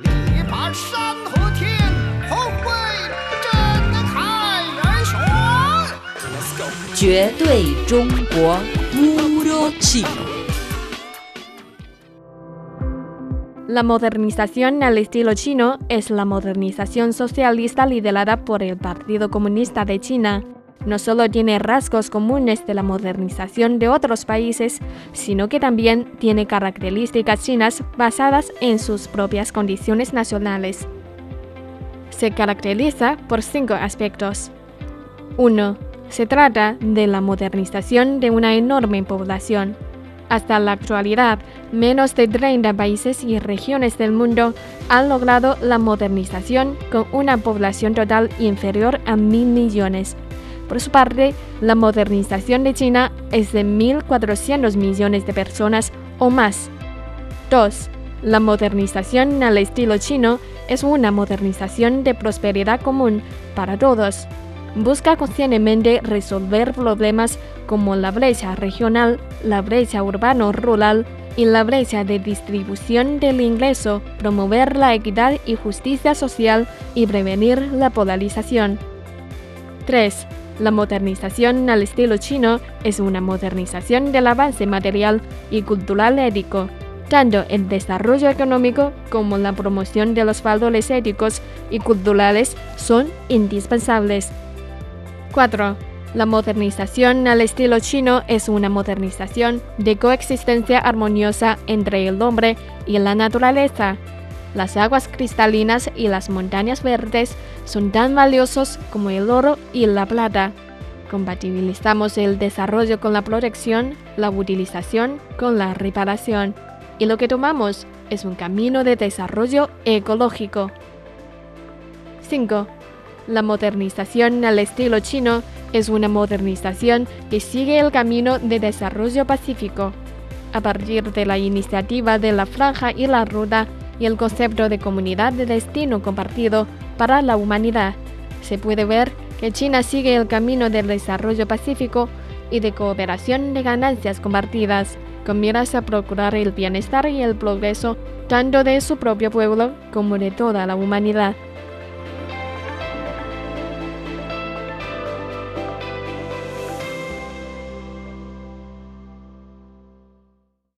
力拔山河天，后会震撼人雄。绝对中国。 Puro chino. La modernización al estilo chino es la modernización socialista liderada por el Partido Comunista de China. No solo tiene rasgos comunes de la modernización de otros países, sino que también tiene características chinas basadas en sus propias condiciones nacionales. Se caracteriza por cinco aspectos. 1. Se trata de la modernización de una enorme población. Hasta la actualidad, menos de 30 países y regiones del mundo han logrado la modernización con una población total inferior a mil millones. Por su parte, la modernización de China es de 1.400 millones de personas o más. 2. La modernización al estilo chino es una modernización de prosperidad común para todos busca conscientemente resolver problemas como la brecha regional, la brecha urbano-rural y la brecha de distribución del ingreso, promover la equidad y justicia social y prevenir la polarización. 3. La modernización al estilo chino es una modernización del avance material y cultural ético. Tanto el desarrollo económico como la promoción de los valores éticos y culturales son indispensables. 4. La modernización al estilo chino es una modernización de coexistencia armoniosa entre el hombre y la naturaleza. Las aguas cristalinas y las montañas verdes son tan valiosos como el oro y la plata. Compatibilizamos el desarrollo con la protección, la utilización con la reparación. Y lo que tomamos es un camino de desarrollo ecológico. 5. La modernización al estilo chino es una modernización que sigue el camino de desarrollo pacífico. A partir de la iniciativa de la franja y la ruta y el concepto de comunidad de destino compartido para la humanidad, se puede ver que China sigue el camino del desarrollo pacífico y de cooperación de ganancias compartidas, con miras a procurar el bienestar y el progreso tanto de su propio pueblo como de toda la humanidad.